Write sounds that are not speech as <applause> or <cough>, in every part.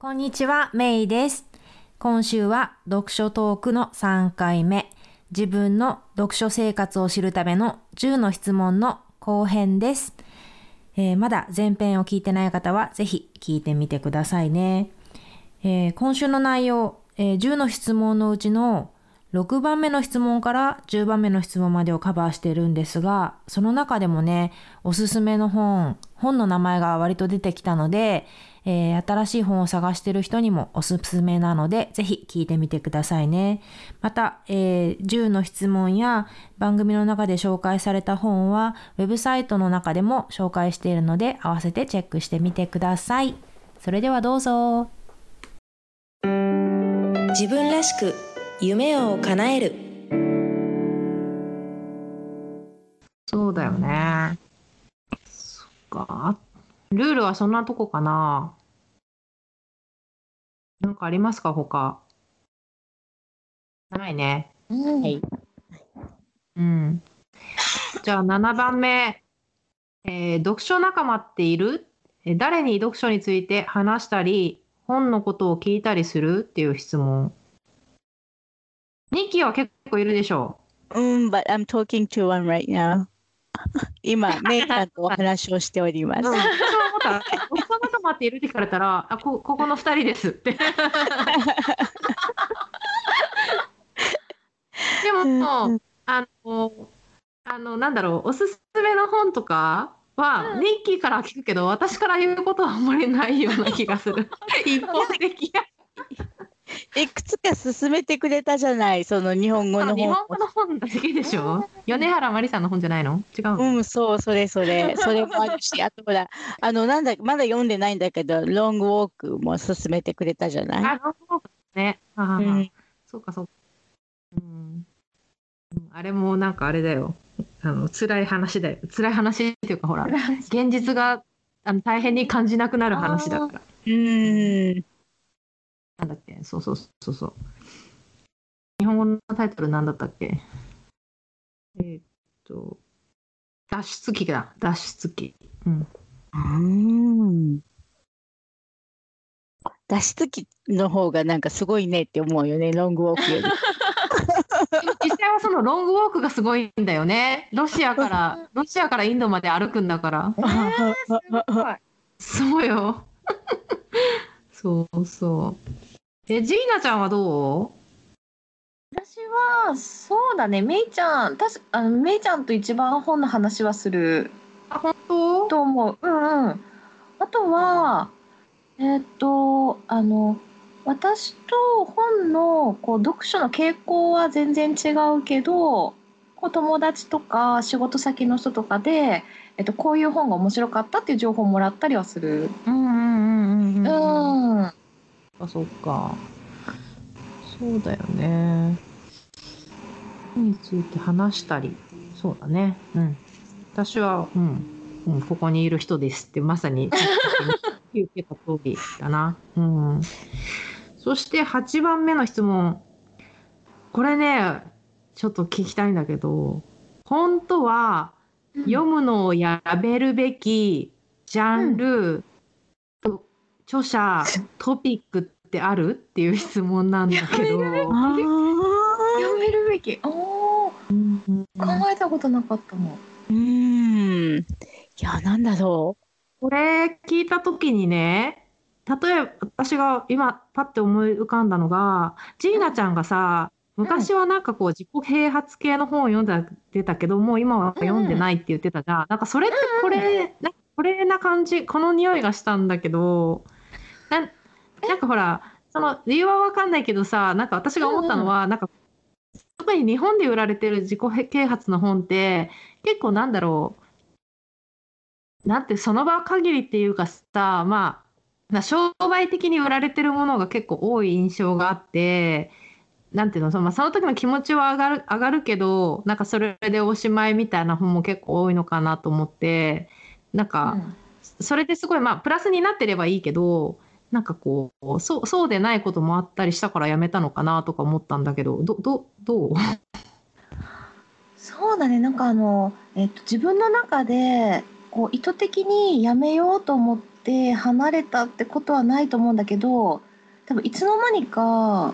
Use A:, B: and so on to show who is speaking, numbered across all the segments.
A: こんにちは、メイです。今週は読書トークの3回目、自分の読書生活を知るための10の質問の後編です。えー、まだ前編を聞いてない方はぜひ聞いてみてくださいね。えー、今週の内容、えー、10の質問のうちの6番目の質問から10番目の質問までをカバーしているんですが、その中でもね、おすすめの本、本の名前が割と出てきたので、えー、新しい本を探している人にもおすすめなので、ぜひ聞いてみてくださいね。また、えー、10の質問や番組の中で紹介された本は、ウェブサイトの中でも紹介しているので、合わせてチェックしてみてください。それではどうぞ。
B: 自分らしく夢を叶える
A: そうだよねそっかルールはそんなとこかな。なんかありますか他？ないね、
B: うん、はい。
A: うん。じゃあ7番目、えー、読書仲間っている？誰に読書について話したり本のことを聞いたりする？っていう質問。ニキは結構いるでしょ
C: う。うん、but I'm talking to one right now. 今、メイさんとお話をしております。うん、私は
A: 思った、おっさん仲間っているって聞かれたら、あ、こ、ここの二人ですって。<laughs> でも、あの、あの、なんだろう、おすすめの本とかは、ニッキーから聞くけど、私から言うことはあんまりないような気がする。<laughs> 一方的や。<laughs>
C: いくつか勧めてくれたじゃないその日本語の本
A: 日本語の本だけでしょ？米原まりさんの本じゃないの？違う
C: うんそうそれそれ。<laughs> それもあるしあとほらあのなんだまだ読んでないんだけどロングウォークも勧めてくれたじゃない？
A: あロングウォークね。あ、うん、そうかそうか、うん、あれもなんかあれだよ。あの辛い話だよ。辛い話っていうかほら現実があの大変に感じなくなる話だから。
C: うん
A: なんだっけ？そうそうそうそう。日本語のタイトルなんだったっけ？えー、っと、脱出機だ。脱出機。うん。
C: うん脱出機の方がなんかすごいねって思うよね、ロングウォークより。<laughs>
A: 実際はそのロングウォークがすごいんだよね。ロシアから、ロシアからインドまで歩くんだから。<laughs> えー、そうよ。そうそう。え、ジーナちゃんはど
D: う？私は、そうだね、めいちゃん、たしあのめいちゃんと一番本の話はする
A: あ、本当？
D: と思う。うんうん。あとは、えーっと、あの、私と本のこう読書の傾向は全然違うけど、こう友達とか仕事先の人とかで、えっと、こういう本が面白かったっていう情報をもらったりはする。
A: うんうんうんうんうん。
D: うん。
A: あ、そっか。そうだよね。について話したり。そうだね。うん。私は、うん。うん、ここにいる人ですってまさに言ってた通りだな。うん。そして8番目の質問。これね、ちょっと聞きたいんだけど、本当は読むのをやめるべきジャンル、著者、トピックってあるっていう質問なんだけど。読
D: めるべき。おうん、考えたことなかったの。
C: うん。いや、なんだろ
A: う。これ聞いた時にね、例えば私が今パッて思い浮かんだのが、ジーナちゃんがさ、昔はなんかこう自己啓発系の本を読んでたけどもう今は読んでないって言ってたじゃん、なんかそれってこれ、なんかこれな感じこの匂いがしたんだけどななんかほらその理由は分かんないけどさなんか私が思ったのは、うん、なんか特に日本で売られてる自己啓発の本って結構なんだろう。なんてその場限りっていうかさまあ商売的に売られてるものが結構多い印象があってなんていうのその,、まあ、その時の気持ちは上がる上がるけどなんかそれでおしまいみたいな本も結構多いのかなと思ってなんか、うん、それですごいまあプラスになってればいいけどなんかこうそうそうでないこともあったりしたからやめたのかなとか思ったんだけどどどどう？<laughs>
D: そうだね。なんかあの、えっと、自分の中でこう意図的にやめようと思っで離れたってことはないと思うんだけど多分いつの間にか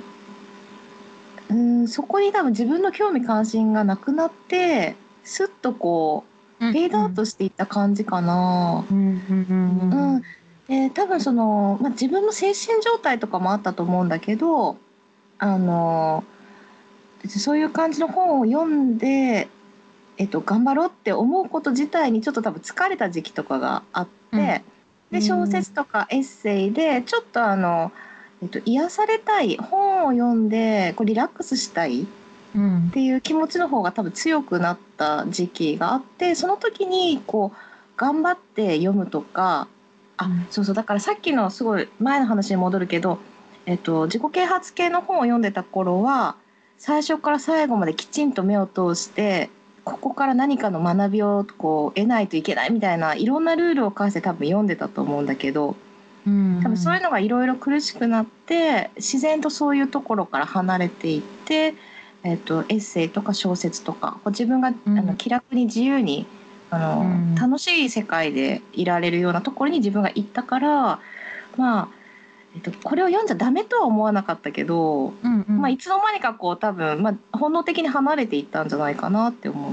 D: うんそこに多分自分の興味関心がなくなってスッとこうフェードアウトしていった感じかな。
A: うんうんうんうん
D: うん。で多分その、まあ、自分の精神状態とかもあったと思うんだけどあのそういう感じの本を読んで、えっと、頑張ろうって思うこと自体にちょっと多分疲れた時期とかがあって、
A: うん。
D: で小説とかエッセイでちょっとあの、えっと、癒されたい本を読んでこうリラックスしたい
A: うん。
D: っていう気持ちの方が多分強くなった時期があってその時にこう頑張って読むとかあ
A: うん。
D: そうそうだからさっきのすごい前の話に戻るけど、えっと、自己啓発系の本を読んでた頃は最初から最後まできちんと目を通してここから何かの学びをこう得ないといけないみたいないろんなルールを課して多分読んでたと思うんだけど
A: うん
D: 多分そういうのがいろいろ苦しくなって自然とそういうところから離れていって、えっと、エッセイとか小説とかこう自分が、
A: うん
D: あの気楽に自由にあの、
A: うん
D: 楽しい世界でいられるようなところに自分が行ったからまあ、えっと、これを読んじゃダメとは思わなかったけど、
A: うんうん
D: まあ、いつの間にかこう多分、まあ、本能的に離れていったんじゃないかなって思う。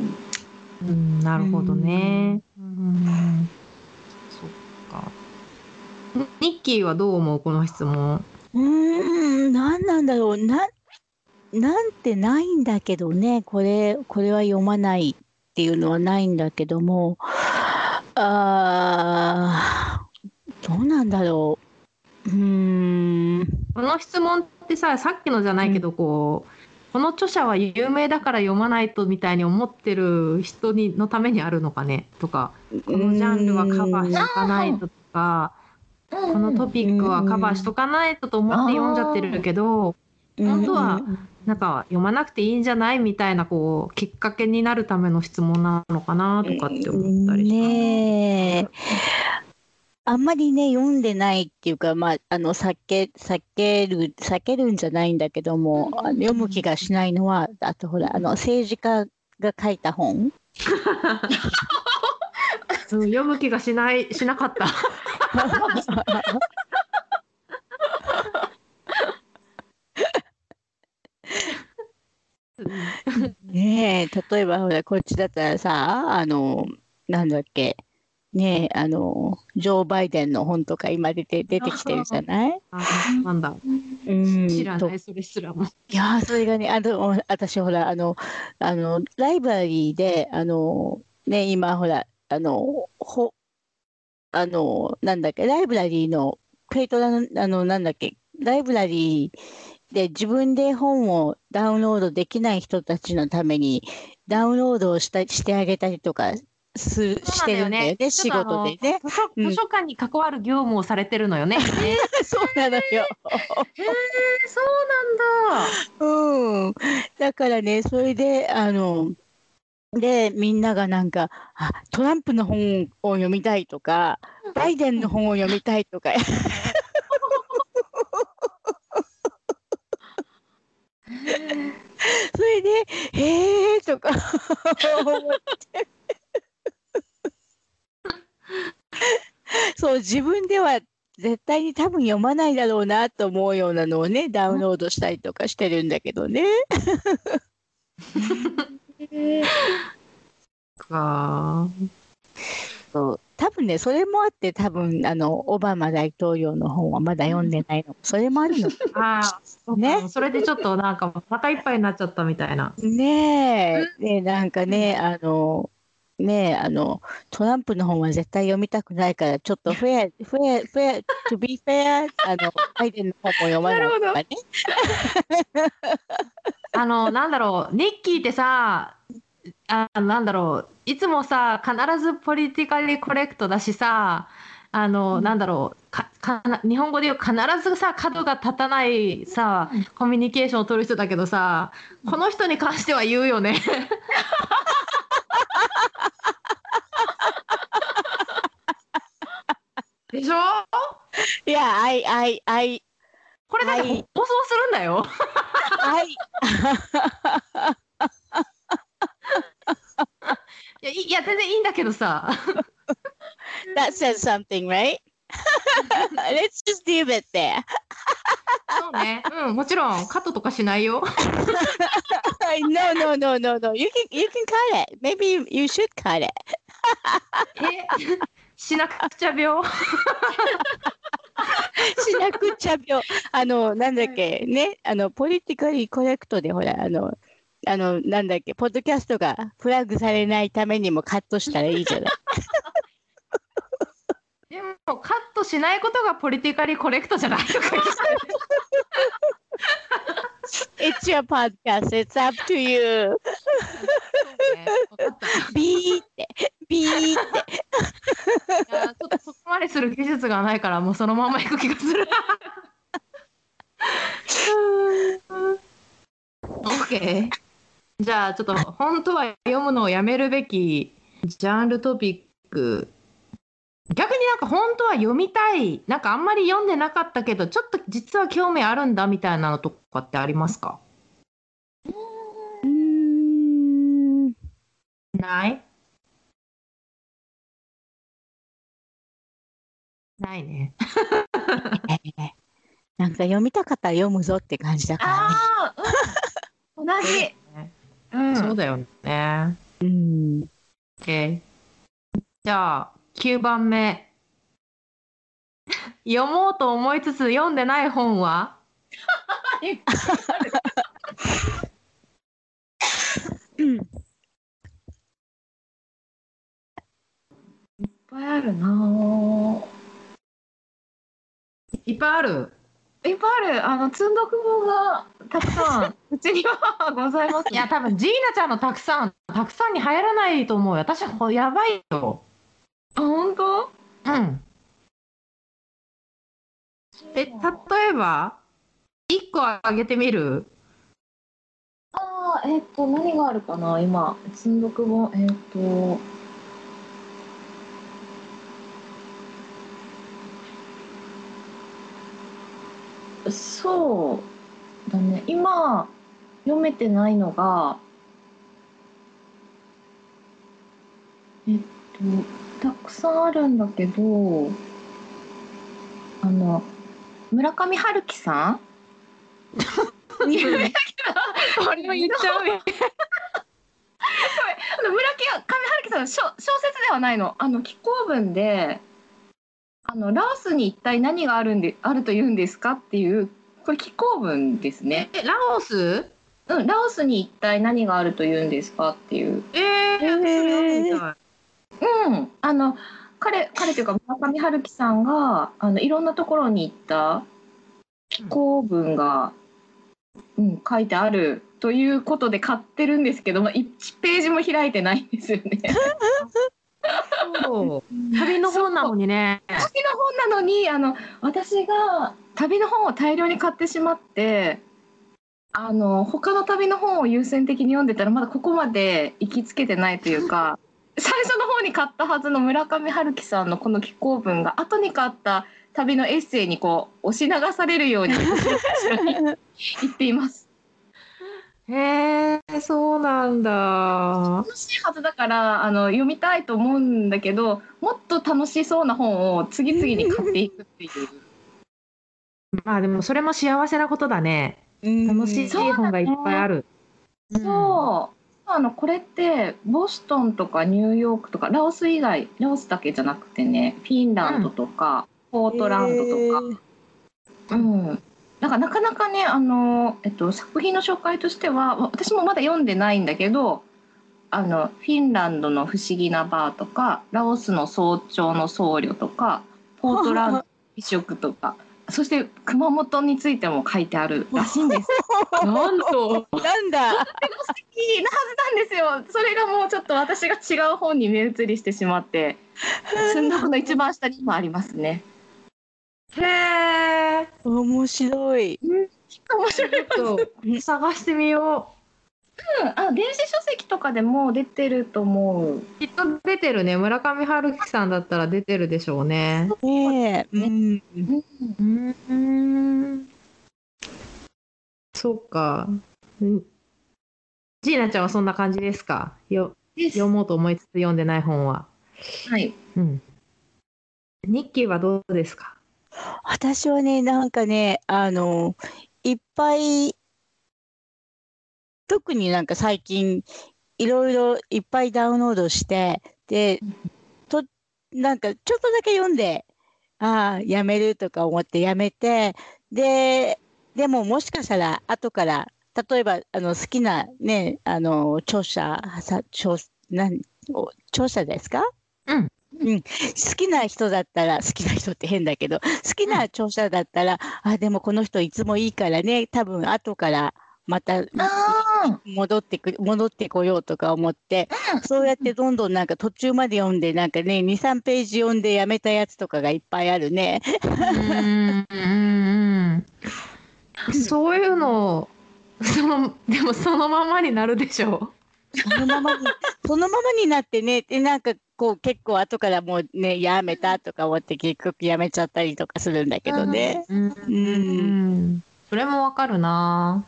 A: うんなるほどね。うん。ニッキーはどう思うこの質問。
C: うーん、何なんだろう。な、なんてないんだけどね。これ、これは読まないっていうのはないんだけども。あー、どうなんだろう。うーん。
A: この質問ってささっきのじゃないけど、こうこの著者は有名だから読まないとみたいに思ってる人にのためにあるのかね？とかこのジャンルはカバーしとかないととかこのトピックはカバーしとかないとと思って読んじゃってるけど本当はなんか読まなくていいんじゃないみたいなこうきっかけになるための質問なのかなとかって思ったりします。
C: ねえ。あんまりね、読んでないっていうか、まあ、あの、避け、避ける、避けるんじゃないんだけども、読む気がしないのは、あとほら、あの、政治家が書いた本。<laughs>
A: うん読む気がしないしなかった。<laughs>
C: ねえ、例えばほら、こっちだったらさ、あの、なんだっけ、ねえ、あの、ジョー・バイデンの本とか今出て、出てきてるじゃない？
A: あなんだ。
C: うんと
A: 知らないそれすらも。
C: いやーそれがね、あの、私ほら、あの、あの、ライブラリーで、あの、ね、今ほら、あの、ほ、あの、なんだっけ、ライブラリーの、 patron の、あの、なんだっけ、ライブラリーで自分で本をダウンロードできない人たちのために、ダウンロードをしたしてあげたりとかする、してるんだよね、仕事でね。
A: 図書
C: うん
A: 図書館に関わる業務をされてるのよね。ね <laughs>
C: そうなのよ。
A: へえ、そうなんだ。
C: うん。だからね、それで、あの、で、みんながなんか、あ、トランプの本を読みたいとか、バイデンの本を読みたいとか、<laughs> それで、へーとか思って。そう、自分では絶対に多分読まないだろうなと思うようなのをね、ダウンロードしたりとかしてるんだけどね。<laughs>
A: か。
C: そう多分ね、それもあって、多分あのオバマ大統領の本はまだ読んでないの。それもあるの。
A: あ
C: ね
A: それでちょっとなんかお腹いっぱいになっちゃったみたいな。
C: ねえ、ねえなんかね、あの、ねえ、あの、トランプの本は絶対読みたくないから、ちょっとフェア、フェア、フェア、to be fair、あの、<laughs> バイデンの本も読まないとかね。<laughs>
A: あの、なんだろう、ニッキーってさ、あなんだろう、いつもさ、必ずポリティカリコレクトだしさ、あの、なんだろうかか日本語で言う必ずさ角が立たないさコミュニケーションを取る人だけどさこの人に関しては言うよね。<laughs> でしょ？
C: いや、I, I, I,
A: これだって
C: はい
A: 放送するんだよ。
C: I,
A: いやいいや全然いいんだけどさ。
C: that says something, right? Let's just leave it there.
A: そうね。うん、もちろんカットとかしないよ。
C: no, no, no, no, no. You can you can cut it. Maybe you, you should cut it.
A: え、しなくちゃ病。<laughs>
C: しなくちゃ病。あの、なんだっけ、ね、あの、ポリティカリーコレクトで、ほら、あの、あの、なんだっけ、ポッドキャストがフラッグされないためにもカットしたらいいじゃない。<laughs>
A: でもカットしないことがポリティカリーコレクトじゃないとか言って
C: It's your podcast. It's up to you. <laughs> ビーって、ビーって。
A: いやちょっとそこまでする技術がないからもうそのまま行く気がする。OK。じゃあちょっと本当は読むのをやめるべきジャンルトピック逆になんか本当は読みたいなんかあんまり読んでなかったけどちょっと実は興味あるんだみたいなのとかってありますか？
C: うーん。
A: ない？ないね。<laughs>
C: なんか読みたかったら読むぞって感じだからね。
D: 同じ。<laughs> うん。
A: そうだよね。
C: うん。
A: OK。じゃあ、9番目。<laughs> 読もうと思いつつ読んでない本は？
C: うん。
D: いっぱいあるなぁ。
A: いっぱいある。
D: いっぱいある。あの、積んどく本がたくさん、うちにはございます、
A: いや、多分ジーナちゃんのたくさん、たくさんに入らないと思うよ。私、ほやばいよ。
D: あ、本当？
A: うん。え、例えば、1個あげてみる？
D: ああ、えっ、と、何があるかな今、積んどく本、えっ、と、そうだね。今、読めてないのが、えっと、たくさんあるんだけど、あの、村上春樹さん？有名だけど、
A: これも言っちゃうよ。
D: あの村上春樹さんの小小説ではないの。あの紀行文で、あのラオスに一体何があるんであると言うんですかっていうこれ紀行文ですね。
A: え、ラオス？
D: うん、ラオスに一体何があると言うんですかっていう。
A: えー、それ読みたい
D: うん、あの彼彼というか村上春樹さんがあのいろんなところに行った紀行文が、うん、書いてあるということで買ってるんですけど、まあ、1ページも開いてないんですよね。<laughs>
A: そう旅の本なのにね。
D: 旅の本なのにあの私が旅の本を大量に買ってしまってあの他の旅の本を優先的に読んでたらまだここまで行きつけてないというか <laughs> 最初の方に買ったはずの村上春樹さんのこの紀行文が後に買った旅のエッセイにこう押し流されるように <laughs> 後ろに行っています。
A: へえ、そうなんだ。
D: 楽しいはずだからあの読みたいと思うんだけどもっと楽しそうな本を次々に買っていくっていう。<laughs>
A: まあでもそれも幸せなことだね。楽しい
D: そう
A: 本がいっぱいある。
D: そう。あのこれってボストンとかニューヨークとかラオス以外ラオスだけじゃなくてねフィンランドとか、ポートランドとか、うん、なんかなかなかねあの、えっと、作品の紹介としてはわ私もまだ読んでないんだけどあのフィンランドの不思議なバーとかラオスの早朝の僧侶とかポートランドの美食とか <laughs> そして熊本についても書いてあるらしいんです。<laughs>
A: なんと。
C: なんだ。
D: いいなはずなんですよ。それがもうちょっと私が違う本に目移りしてしまって、寸読の一番下に今ありますね。
A: へえ。
C: 面白い。
D: 面白い。
A: ちょっと探してみよ
D: う。ん、あ、電子書籍とかでも出てると思う。
A: う。きっと出てるね。村上春樹さんだったら出てるでしょうね。
C: ねえ。うん。
D: うん、
A: うん。そうか。ん。ジーナちゃん。はそん。な感じですかよ
D: です
A: 読もうと思いつつ読ん。でない本は。
D: はい。
A: うん。ニッキーはどうですか <laughs>
C: 私はね、なんかね、あの、いっぱい、特になんか最近、いろいろいっぱいダウンロードして、で、と、なんかちょっとだけ読んで、ああ、やめるとか思ってやめて、で、でももしかしたら後から、例えばあの好きなね、あの著者、さ著なん著者ですか？
A: うん。
C: うん、好きな人だったら、好きな人って変だけど、好きな著者だったら、あ、でもこの人いつもいいからね、多分後からまた
D: あ
C: 戻ってく戻ってこようとか思って、そうやってどんどんなんか途中まで読んで、なんかね、2、3ページ読んでやめたやつとかがいっぱいあるね。
A: うんうんうんそういうのそのでもそのままになるでしょ
C: そのままに、そのままになってね、で、なんかこう結構後からもうね、やめたとか思って結局やめちゃったりとかするんだけどね。
A: う。うんそれもわかるな。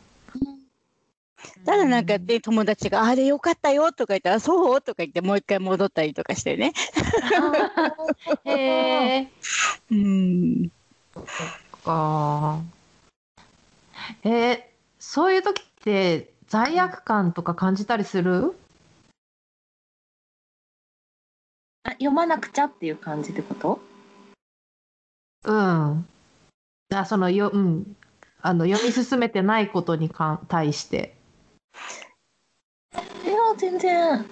C: ただなんかね、友達が、あれよかったよとか言ったら、そうとか言ってもう一回戻ったりとかしてね。<laughs>
A: へえ。
C: うん。
A: か。えーそういう時って罪悪感とか感じたりする？
D: あ読まなくちゃっていう感じってこと？
A: うん。あそのようんあの読み進めてないことにかん対して。
D: いや全然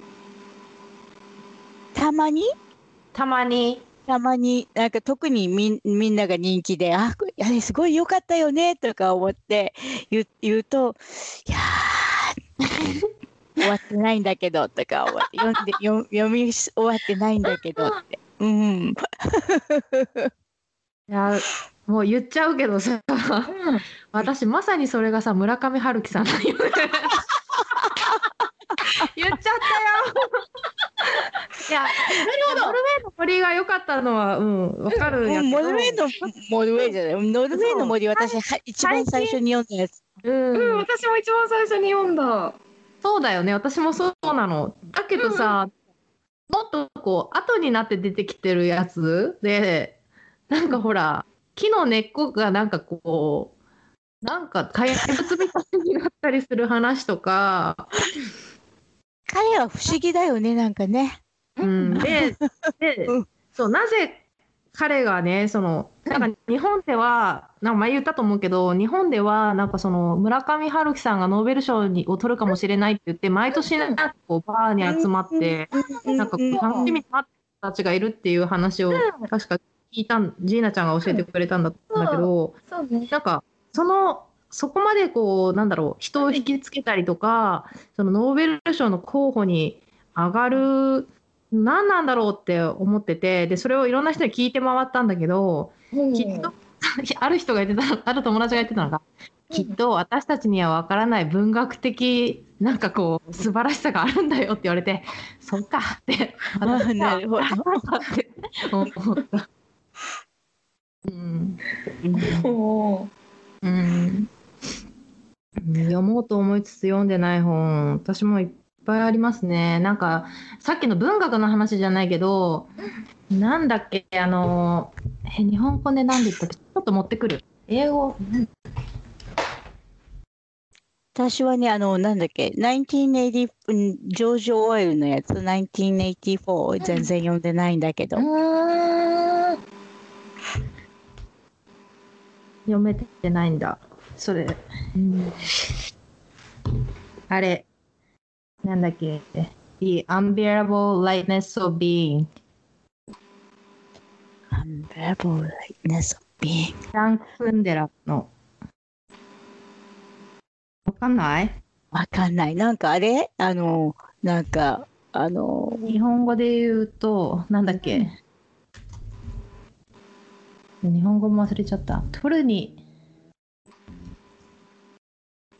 C: たまに？
A: たまに。
C: たまになんか特にみんみんなが人気で、あ、あれすごい良かったよねとか思って言う言うと、いやー終わってないんだけどとか <laughs> 読んで読読み終わってないんだけどって。うん。<laughs>
A: いやもう言っちゃうけどさ。
D: うん
A: 私まさにそれがさ村上春樹さんだよね <laughs> 言っちゃったよいやなるほどノルウェーの森が良かったのはうんわかる
C: うん
A: けど
C: ノルウェーの、ノルウェーじゃない、ノルウェーの森、私、は一番最初に読んだやつ。
A: うん、
D: うん私も一番最初に読んだ
A: そうだよね。私もそうなの。だけどさ、もっとこう後になって出てきてるやつでなんかほら木の根っこがなんかこうなんか怪物みたいになったりする話とか。
C: 彼は不思議だよね、なんかね。
A: うん、でで <laughs>
C: うん。
A: そうなぜ彼がねそのなんか日本ではなんか前言ったと思うけど日本ではなんかその村上春樹さんがノーベル賞にを取るかもしれないって言って毎年なんかこうバーに集まってなんかこう楽しみに待ってる人たちがいるっていう話を確か聞いたんジーナちゃんが教えてくれたんだったけどなんかそのそこまでこうなんだろう人を引きつけたりとかそのノーベル賞の候補に上がる何なんだろうって思っててでそれをいろんな人に聞いて回ったんだけどきっと <laughs> ある人が言ってたある友達が言ってたのがきっと私たちには分からない文学的なんかこう素晴らしさがあるんだよって言われてそっかって
C: あーなるほど。
A: っ <laughs> て思った。うん。うん。読もうと思いつつ読んでない本私もいっぱいありますね。なんかさっきの文学の話じゃないけどなんだっけあのえ日本語で何で言ったっけ？ちょっと持ってくる。英語。
C: 私はね、あの、なんだっけ、1980、うんジョージ・オーエルのやつ、1984、全然読んでないんだけど。
A: 読めてないんだ。それ、あれなんだっけ？The Unbearable Lightness of Being.
C: Unbearable lightness of being.
A: フランク・フンデラのわかんない？
C: わかんない。なんかあれ？あの、なんか、あの、
A: 日本語で言うと、なんだっけ、日本語も忘れちゃった。取るに、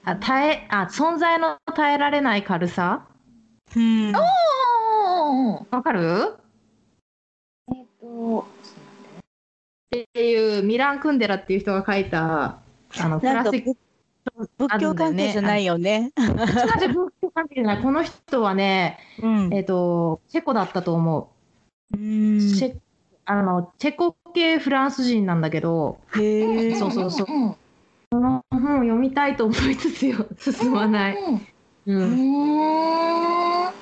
A: あ、耐え、あ、存在の耐えられない軽さ？
C: うん。
D: おー
A: わかる？
D: えっと
A: っていう、ミラン・クンデラっていう人が書いた、あの、ク
C: なんか
A: ラシック、
C: 仏教関係じゃないよね。
A: 仏教関係じゃない。この人はね、
C: うん。
A: えっ、と、チェコだったと思
C: うん
A: う。チェあの、チェコ系フランス人なんだけど、
C: へえ。
A: そうそうそう
D: うん
A: 本を読みたいと思いつつよ、<laughs> 進まない。う。
D: うん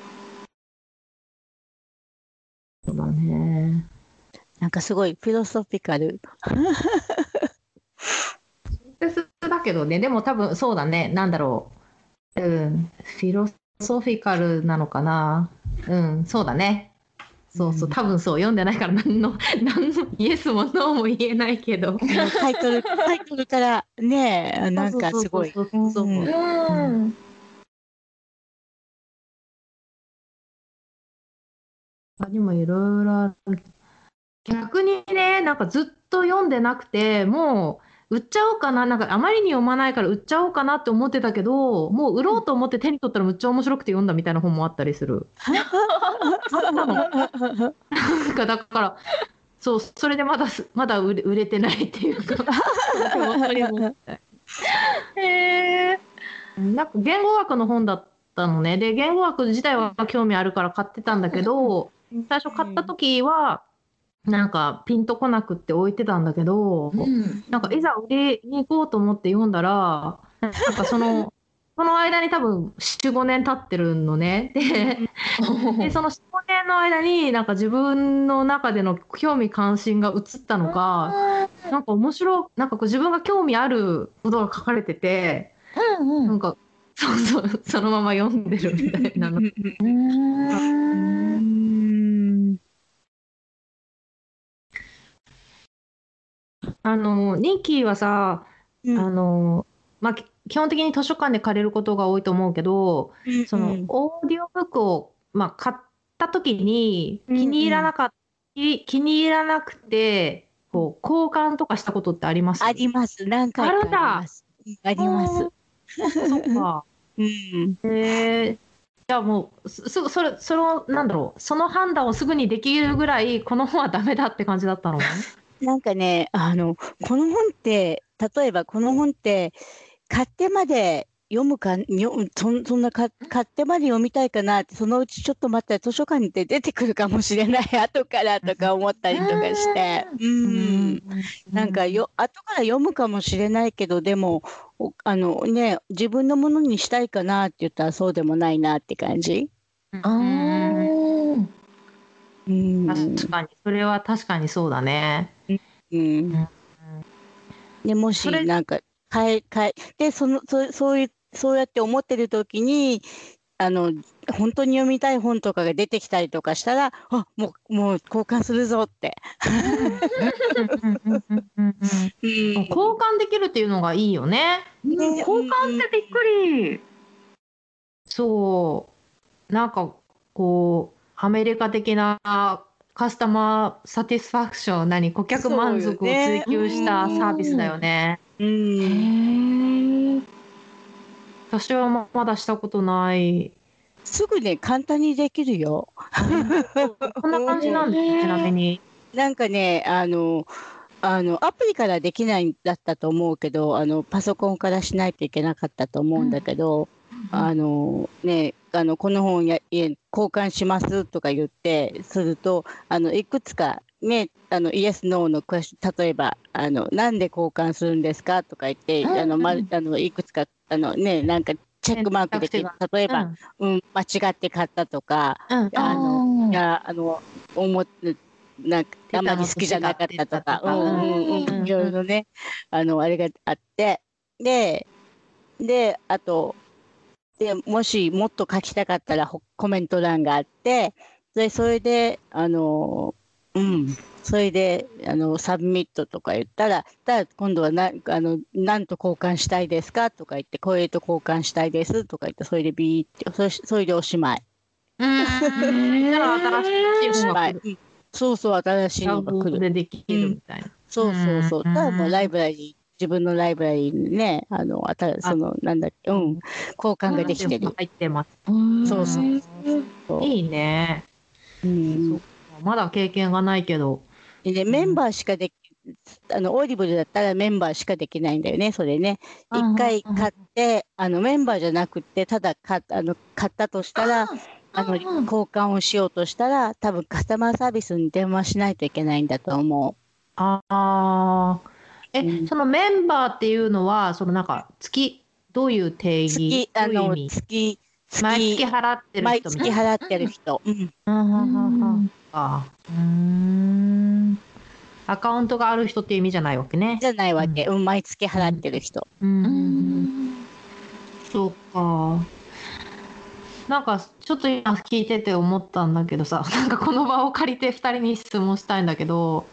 A: そうだね。
C: なんかすごいフィロソフィカル。
A: だけどね、でも多分そうだね、なんだろう。うん、フィロソフィカルなのかな。うん、そうだね。そうそう、
C: うん
A: 多分そう、読んでないから何の、<laughs> 何のイエスもノーも言えないけど。<laughs>
C: タイトル、タイトルからね、なんかすごい。
A: そうそうそうそうにもいろいろ。逆にね、なんかずっと読んでなくて、もう売っちゃおうかな、なんかあまりに読まないから売っちゃおうかなって思ってたけど、もう売ろうと思って手に取ったらむっちゃ面白くて読んだみたいな本もあったりする。なんかだから、そう、それでまだす、まだ売れ売れてないっていうか。なんか言語学の本だったのね。で、言語学自体は興味あるから買ってたんだけど、最初買った時は、なんかピンとこなくって置いてたんだけど、
D: うん。
A: なんかいざ売りに行こうと思って読んだら、なんかその、<laughs> その間に多分4、5年経ってるのね。で、でその4、5年の間になんか自分の中での興味関心が移ったのか、なんか面白い、なんかこう自分が興味あることが書かれてて、
D: うん
A: なんか、そうそう、そのまま読んでるみたいなの。
D: うん。
A: あの、ニッキーはさ、
C: うん
A: あの、まあ、き基本的に図書館で借りることが多いと思うけど、その、オーディオブックを、まあ、買った時に気に入らなかった、気気に入らなくて、こう、交換とかしたことってあります？
C: あります。何回かあります。あります。
A: そっか。<laughs>
C: うん。
A: へえ。じゃあもう、すそれ、その、なんだろう、その判断をすぐにできるぐらい、この本はダメだって感じだったの
C: なんかね、あの、この本って、例えばこの本って、買ってまで読むか、よそんそんなか買ってまで読みたいかなって、そのうちちょっと待ったら図書館で出てくるかもしれない、<laughs> 後からとか思ったりとかして。うん。なんかよ、後から読むかもしれないけど、でも、おあのね、自分のものにしたいかなって言ったらそうでもないなって感じ。
D: あー
C: うん。
A: 確かに、それは確かにそうだね。
C: うん。でもしなんか変え変えでそのそそういうそうやって思ってる時にあの本当に読みたい本とかが出てきたりとかしたらあもうもう交換するぞって。うん。
A: 交換できるっていうのがいいよね。
C: ね。
D: 交換ってびっくり。
A: そう。なんか、こう、アメリカ的なカスタマーサティスファクション、何、顧客満足を追求したサービスだよね。
C: う
D: へ
C: ん
D: え。
A: 私はままだしたことない。
C: すぐね簡単にできるよ。<laughs>
A: こんな感じなんです、ちなみに。
C: なんかねあのあのアプリからできないんだったと思うけどあのパソコンからしないといけなかったと思うんだけど、あのねあのこの本や交換しますとか言ってするとあのいくつかねあのイエスノーのクエス例えばあのなんで交換するんですかとか言って、
D: うん
C: あのま
D: うん。
C: あのいくつかあのねなんかチェックマークで
A: 選択肢
C: 例えば、うん。間違って買ったとか
A: うん、うん、
C: あの
D: ー
C: いやあの思ってなんかあまり好きじゃなかったとか、うんうん
A: うん
C: うん、いろいろね、あのあれがあって、で、で、あと、でもしもっと書きたかったらほコメント欄があって、でそれで、あの、うん、それであの submit とか言ったら、ただ今度はなあの何と交換したいですかとか言って、これと交換したいですとか言って、それでビーって、それそれでおしまい。
A: うん。
C: そうそう、新しいのが来る。
A: でできるみたいな。
C: そうそうそう。
A: うん
C: ただもうライブラリー、自分のライブラリーにね、あの、あたその、なんだっけ、うん、交換ができてる。
A: 入ってます。
C: そうそうそう
A: いいね。
C: うん、
A: まだ経験がないけど。
C: でね、メンバーしかでき、あの、オーディブルだったらメンバーしかできないんだよね、それね。
D: うん
C: 一回買って、あの、メンバーじゃなくて、ただ買あの買ったとしたら、あの交換をしようとしたら多分カスタマーサービスに電話しないといけないんだと思
A: ああ。え、
C: うん
A: そのメンバーっていうのは、そのなんか月、どういう定
C: う。
A: 義？
C: 月あの
A: どういう意味？
C: 月
A: 毎月
C: 月
A: 払ってる
C: 毎
A: 人みたいな？
C: 月払ってる人。うん。
A: アカウントがある人っていう意味じゃないわけね。
C: じゃないわけ。うん、毎月払ってる人。
A: う。
D: うんん
A: そうか。なんかちょっと今聞いてて思ったんだけどさ、なんかこの場を借りて2人に質問したいんだけど、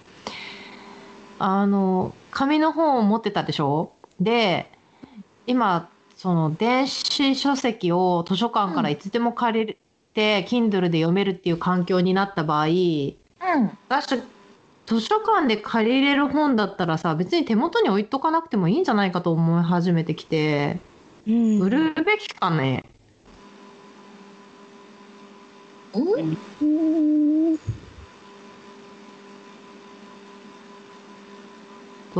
A: あの、紙の本を持ってたでしょ？で、今、その電子書籍を図書館からいつでも借りて、Kindle で読めるっていう環境になった場合、
D: うん。
A: 私、図書館で借りれる本だったらさ、別に手元に置いとかなくてもいいんじゃないかと思い始めてきて、
C: うん。
A: 売るべきかね？
D: うん
C: うん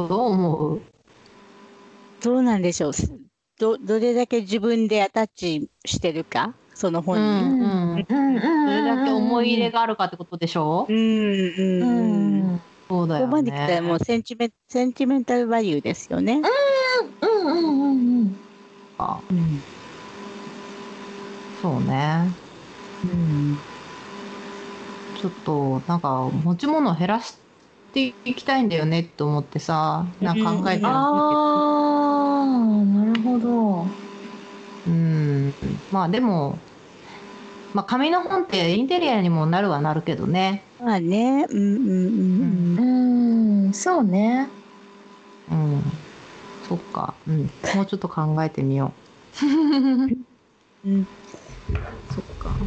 A: どう思う？
C: どうなんでしょう？すど、どれだけ自分でアタッチしてるか、その
A: う
C: 本に。
A: んうん。
D: うんうん
A: それだけ思い入れがあるかってことでしょ
C: う？ん、うん、
D: う
C: うん。
D: ん
A: そうだよ
C: ここまで来たらもう
A: ね。
C: センチメン、センチメンタルバリューですよね。
D: うんうんうんうん
C: うん。
A: そうね。
C: うん。
A: ちょっと、なんか、持ち物を減らしていきたいんだよねって思ってさ、なんか考えてるんだけど。
D: ああなるほど
A: うん。まあでも、まあ紙の本ってインテリアにもなるはなるけどね。
C: まあね、うん、うん、うん、
D: うんそうね
A: うん。そっか。うん。もうちょっと考えてみよう。
C: うん。
A: そっか。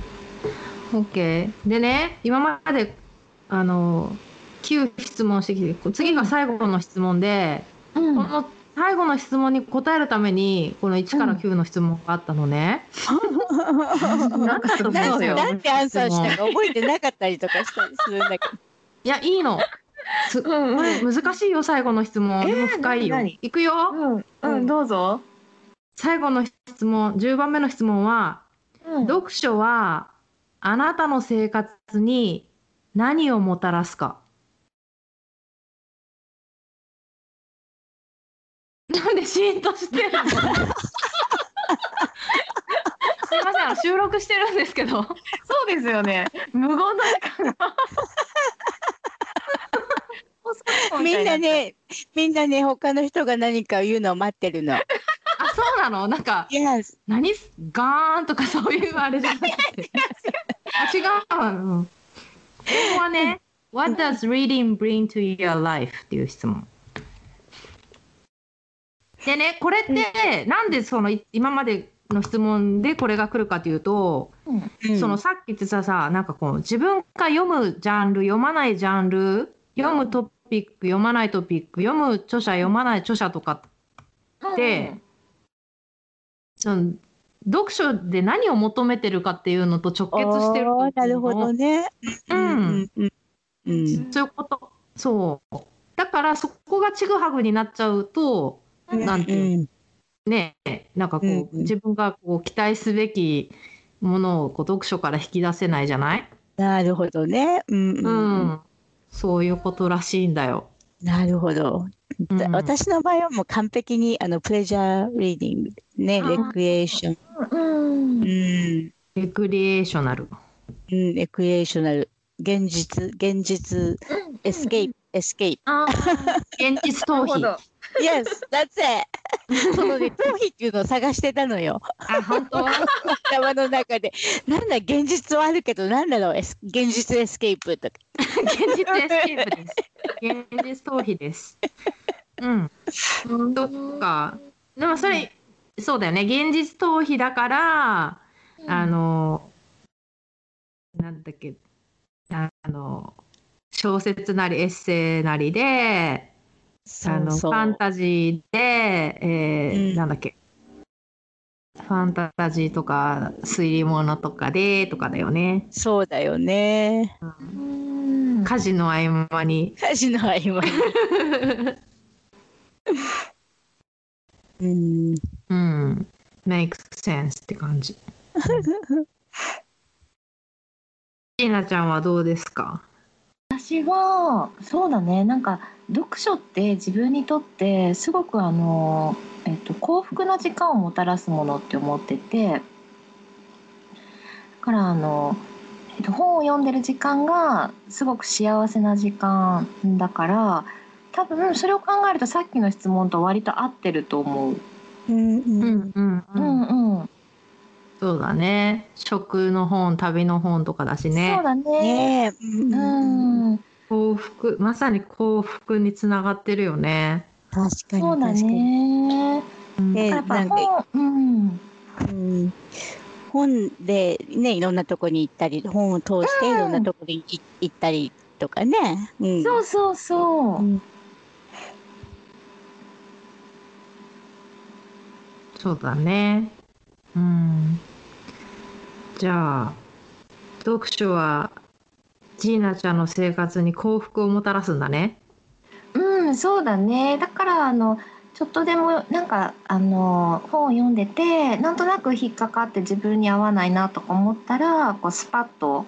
A: OK。でね、今まで、あの、9質問してきて、次が最後の質問で、
D: うん
A: この最後の質問に答えるために、この1から9の質問があったのね。<laughs> なんだと思うよ。
C: なんてアンサーしたか覚えてなかったりとかしたりするんだけど。<laughs>
A: いや、いいの。す
D: うん
A: これ難しいよ、最後の質問。
D: えー
A: 深いよ。
D: 何？
A: いくよ。
D: うんうんどうぞ
A: 最後の質問、10番目の質問は、
D: うん
A: 読書はあなたの生活に何をもたらすかなんでシーンとしてるの？<laughs> すいません収録してるんですけど。
D: そうですよね無言の中が
C: みんなね、みんなね、他の人が何か言うのを待ってるの。
A: あ、そうなの？なんか、
C: Yes.
A: 何？すガーンとかそういうあれじゃなくて。あ、違うわ。うんここはね、What does reading bring to your life? っていう質問。でね、これって、なんでそのい今までの質問でこれが来るかというと、
C: うん
A: そのさっき言ってたさ、なんかこう、自分が読むジャンル、読まないジャンル、読むトピック、読まないトピック、読む著者、読まない著者とかで、その読書で何を求めてるかっていうのと直結してる
C: なるほどね。
A: うん
C: うん。うん。
A: そういうこと。そう。だからそこがちぐはぐになっちゃうと、なんていう
C: うん
A: ね、なんかこう、
C: うんうん
A: 自分がこう期待すべきものをこう読書から引き出せないじゃない？
C: なるほどね。うん
A: う、
C: うんん。
A: そういうことらしいんだよ。
C: なるほど。
A: うん
C: 私の場合はもう完璧にあの pleasure reading ね、
A: あ
C: レクリエーション。
D: うん
C: うん。うん。 recreational。recreational。現実、現実、 escape、escape。
A: あ現実逃避。
C: Yes, that's it! <laughs> そのね、逃避っていうのを探してたのよ。
A: あ、本当？<laughs>
C: 頭の中で。なんだ、現実はあるけど、なんだろう、エス現実 escape とか。
A: 現実 escape です。現実逃避です。うん。そっか。でもそれ、そうだよね。現実逃避だから、あの、なんだっけ、あの、小説なりエッセイなりで、あのファンタジーで、えー
C: うん
A: なんだっけ、ファンタジーとか推理物とかでとかだよね。
C: そうだよね。
D: うん
A: 家事の合間に。
C: 家事の合間に。<laughs> うん。
A: うん。makes sense って感じ。<laughs> ーナちゃんはどうですか？
D: 私はそうだね。なんか読書って自分にとってすごくあの、えっと、幸福な時間をもたらすものって思ってて。だからあの、えっと、本を読んでる時間がすごく幸せな時間だから多分それを考えるとさっきの質問と割と合ってると思う。
C: うんうん。
A: うんう
D: うん。んうん、
A: そうだね食の本旅の本とかだしね
D: そうだね。
C: ねえう
D: うんん、
A: 幸福まさに幸福につながってるよね。
C: 確かに
D: そうだ
C: 確かに。
D: ね。
A: うん
C: ね
D: やっぱ
C: なんか
D: 本、うん、
C: うん本でねいろんなとこに行ったり本を通していろんなとこに行行ったりとかね。うん
D: そうそうそうう。
C: ん
A: そうだね。うん。じゃあ読書はジーナちゃんの生活に幸福をもたらすんだね。
D: うん、そうだね。だからあのちょっとでもなんかあの本を読んでてなんとなく引っかかって自分に合わないなとか思ったらこうスパッと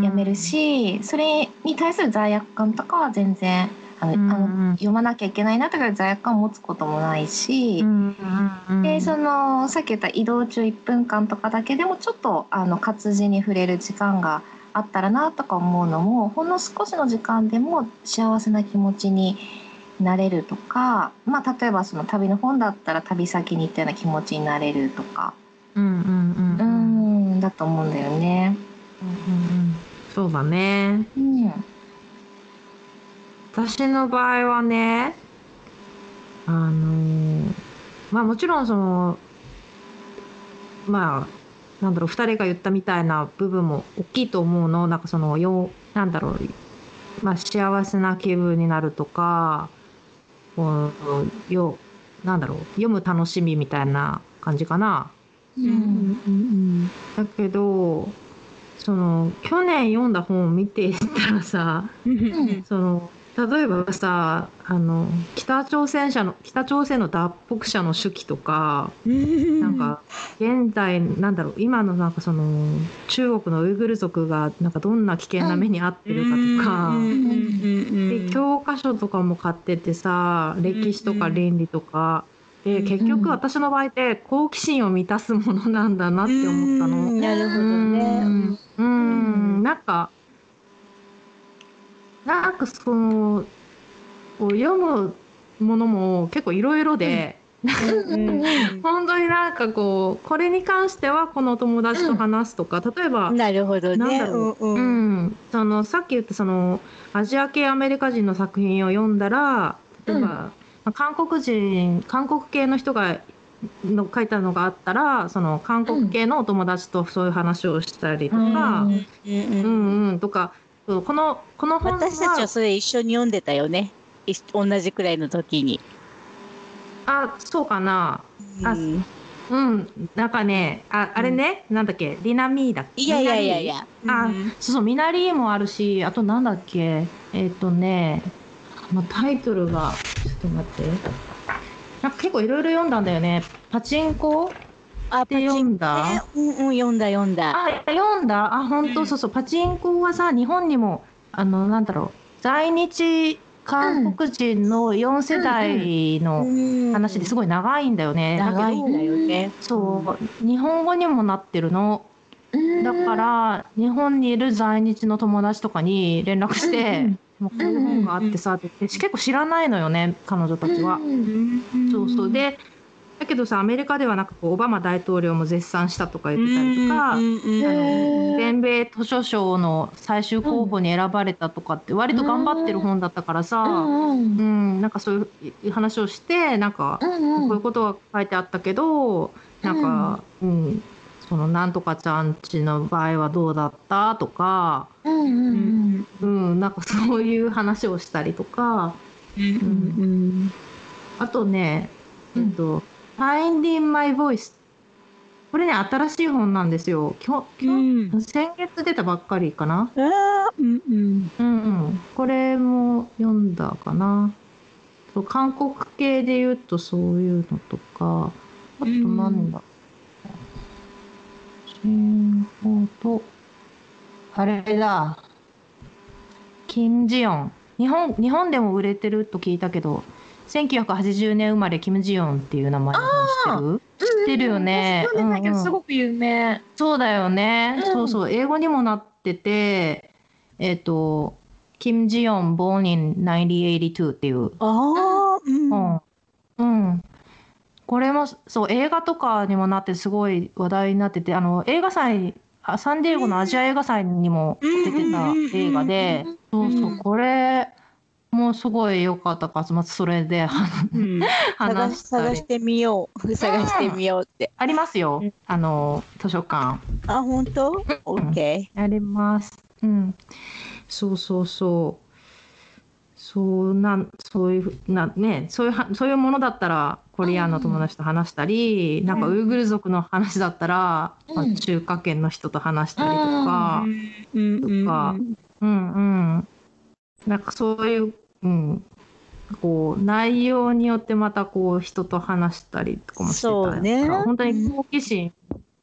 D: やめるし、それに対する罪悪感とかは全然あの、
A: うん
D: あの読まなきゃいけないなとか罪悪感を持つこともないし。
A: うんうんうん
D: でそのさっき言った移動中1分間とかだけでもちょっとあの活字に触れる時間があったらなとか思うのもほんの少しの時間でも幸せな気持ちになれるとか、まあ、例えばその旅の本だったら旅先に行ったような気持ちになれるとか
A: うんうんうん
D: だと思うんだよね。
A: うんうんそうだね。
D: うん
A: 私の場合はね、あのーまあもちろんその、まあ、なんだろう、二人が言ったみたいな部分も大きいと思うの。なんかその、よう、なんだろう、まあ幸せな気分になるとか、こう、よう、なんだろう、読む楽しみみたいな感じかな。
C: うんうん
A: だけど、その、去年読んだ本を見ていったらさ、その例えばさあの北朝鮮者の北朝鮮の脱北者の手記とか、
C: うん
A: なんか現在なんだろう今のなんかその中国のウイグル族がなんかどんな危険な目に遭ってるかとか、で教科書とかも買っててさ歴史とか
C: うん
A: 倫理とか、で
C: うん
A: 結局私の場合って好奇心を満たすものなんだなって思ったの。
C: うんなるほどね。
A: うん、うん。なんか、なんかその、読むものも結構いろいろで、
C: うん。
A: 本当になんかこう、これに関してはこの友達と話すとか、例えば、
C: なるほどね。
A: なんだろう、
C: う
A: うん。のさっき言ったそのアジア系アメリカ人の作品を読んだら例えば、韓国人韓国系の人がの書いたのがあったらその韓国系のお友達とそういう話をしたりとか、
D: うん
C: うん。
A: うんうん、とかそうこのこの本は
C: 私たちはそれ一緒に読んでたよね。い同じくらいの時に。
A: あそうかな。あ
C: うん。
A: うんなんかねああれね、なんだっけリナミーだっけ？
C: いやいやいやいや。
A: あ
C: うん。
A: そうそうミナリーもあるしあとなんだっけ？えっ、とねまあタイトルがちょっと待って。なんか結構いろいろ読んだんだよね。パチンコ？
C: あ、
A: って読んだ？
C: うんうん、読んだ読んだ。
A: あ読んだ？あ本
C: うん。
A: 当そうそうパチンコはさ日本にもあのなんだろう在日韓国人の4世代の話です
C: ご
A: ごい長いんだよね。だけど
C: 長いんだよね。
A: そう日本語にもなってるの。だから日本にいる在日の友達とかに連絡して、もうこういう本があってさって結構知らないのよね彼女たちは。そうそう。でだけどさアメリカではなんかこうオバマ大統領も絶賛したとか言ってたりとか、
C: うんうんうん
A: あの全米図書賞の最終候補に選ばれたとかって割と頑張ってる本だったからさ、うんなんかそういう話をしてなんかこういうことが書いてあったけど、なんか、うん、そのなんとかちゃんちの場合はどうだったとか、うん、なんかそういう話をしたりとか、
C: うんうん
A: あとね、えっと、Finding My Voice。これね、新しい本なんですよ。きょ
C: うん
A: 先月出たばっかりかな。
C: うんうん
A: うんうん。これも読んだかな。そう韓国系で言うとそういうのとか、あとなんだ。新法と、あれだ。キム・ジヨン。日本、日本でも売れてると聞いたけど、1980年生まれキム・ジヨンっていう名前知ってる？知ってるよね。
D: すごく有名。
A: そうだよね。
D: うん
A: そうそう。英語にもなってて、えっ、と、キム・ジヨン born in 1982っていう。
C: ああ、うん。
A: うん。うん。これも、そう、映画とかにもなってすごい話題になってて、あの、映画祭、あサンディエゴのアジア映画祭にも出てた映画で、そうそう、これもうすごい良かったから、まずそれで
C: うん <laughs>
A: 話したり。
C: 探してみよう。<laughs> 探してみようって。
A: ありますよ
C: うん。
A: あの、図書館。
C: あ、本当？オッケ
A: あります。うん。そうそうそう。そうなん、そういうふなね、そういうはそういうものだったらコリアンの友達と話したり、なんかウイグル族の話だったら、
D: うん
A: まあ、中華圏の人と話したりとか
C: ー。、うんうん
A: とかうんうん。なんかそういう、うん、こう内容によってまたこう人と話したりとかもしてた
C: ね
A: 本当に好奇心、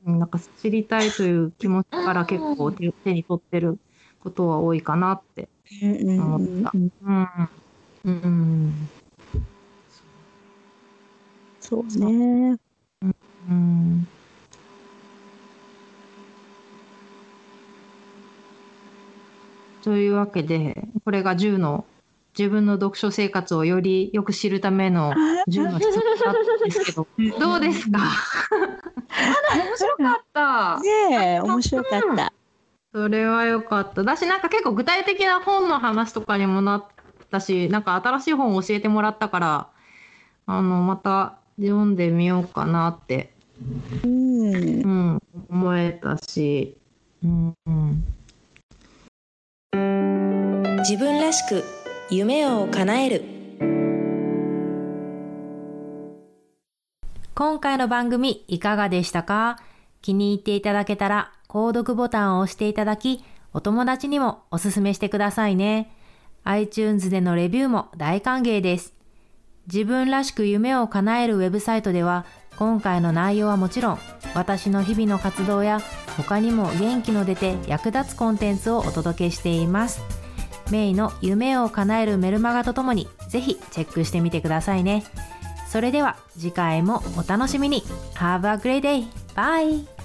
A: うんなんか知りたいという気持ちから結構手手に取ってることは多いかなって。思ったうん。うんうん。
C: そうね。
A: うん。というわけで、これが10の自分の読書生活をよりよく知るための10の質問だったんですけど、<laughs> どうですか？
D: 面白かった。
C: ねえ、面白かった。
A: それは良かった。だし、なんか結構具体的な本の話とかにもなったし、なんか新しい本を教えてもらったから、あの、また読んでみようかなって、
C: うん
A: う。ん、思えたし、うん、うん。
B: 自分らしく夢を叶える
E: 今回の番組いかがでしたか？気に入っていただけたら購読ボタンを押していただき、お友達にもおすすめしてくださいね。iTunes でのレビューも大歓迎です。自分らしく夢を叶えるウェブサイトでは、今回の内容はもちろん、私の日々の活動や他にも元気の出て役立つコンテンツをお届けしています。メイの夢を叶えるメルマガとともに、ぜひチェックしてみてくださいね。それでは次回もお楽しみに Have a great day! Bye!